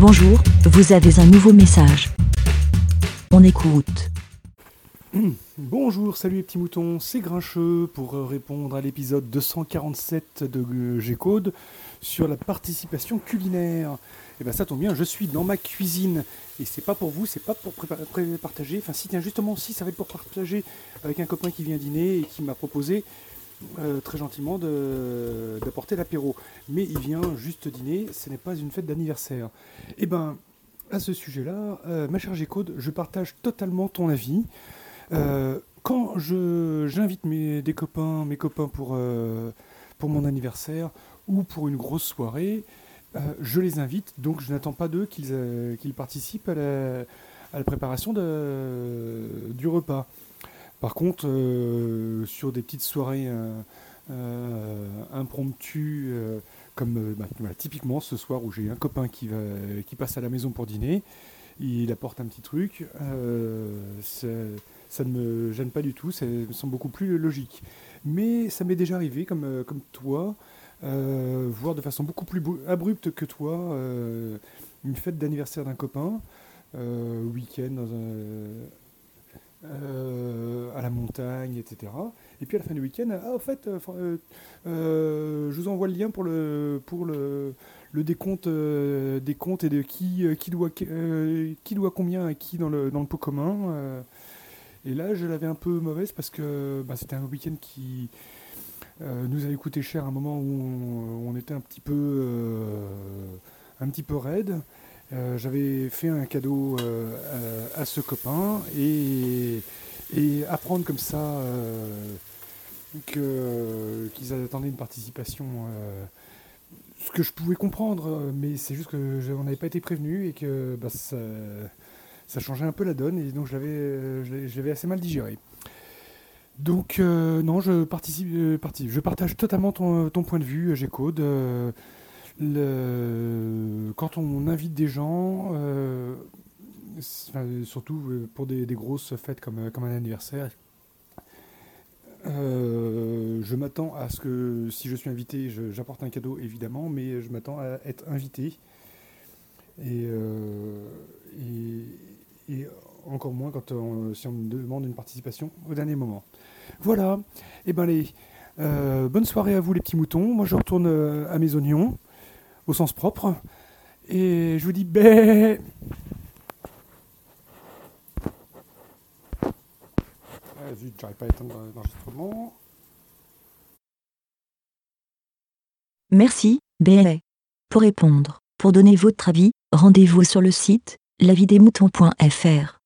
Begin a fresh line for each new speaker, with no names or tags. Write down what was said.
Bonjour, vous avez un nouveau message. On écoute.
Bonjour, salut les petits moutons, c'est Grincheux pour répondre à l'épisode 247 de G-Code sur la participation culinaire. Et bien ça tombe bien, je suis dans ma cuisine et c'est pas pour vous, c'est pas pour partager. Enfin si tiens justement si ça va être pour partager avec un copain qui vient dîner et qui m'a proposé euh, très gentiment d'apporter l'apéro. Mais il vient juste dîner, ce n'est pas une fête d'anniversaire. Et ben à ce sujet-là, euh, ma chère G-Code, je partage totalement ton avis. Euh, quand j'invite copains, mes copains pour pour mon anniversaire ou pour une grosse soirée, je les invite. Donc je n'attends pas d'eux qu'ils participent à la, préparation du repas. Par contre, euh, sur des petites soirées euh, euh, impromptues, comme bah, typiquement ce soir où j'ai un copain qui, passe à la maison pour dîner, il apporte un petit truc. ça ne me gêne pas du tout, ça me semble beaucoup plus logique. Mais ça m'est déjà arrivé, comme, toi, euh, voire de façon beaucoup plus abrupte que toi, une fête d'anniversaire d'un copain, week-end dans un- euh, à la montagne, etc. Et puis à la fin du week-end, ah, au fait, euh, euh, je vous envoie le lien pour le, pour le, le décompte des comptes et de qui, qui, doit, qui doit combien à qui dans le, dans le pot commun. et là, je l'avais un peu mauvaise parce que bah, c'était un week-end qui nous avait coûté cher à un moment où on, était un petit peu, un petit peu raide. Euh, J'avais fait un cadeau euh, à, ce copain et, apprendre comme ça euh, qu'ils attendaient une participation ce que je pouvais comprendre, mais c'est juste que je- on n'avait pas été prévenu et que bah, ça, changeait un peu la donne et donc je l'avais, assez mal digéré. Donc non, je participe, parti- je partage totalement ton, ton point de vue, G-Code. Quand on invite des gens, euh, surtout euh, pour des, grosses fêtes comme, euh, un anniversaire, je m'attends à ce que si je suis invité, j'apporte un cadeau évidemment, mais je m'attends à être invité. Et, encore moins quand si on me demande une participation au dernier moment. Voilà, et ben bonne soirée à vous les petits moutons. Moi je retourne à mes oignons, au sens propre, et je vous dis l'enregistrement.
Merci, BLA. Pour répondre, pour donner votre avis, rendez-vous sur le site lavidemouton.fr.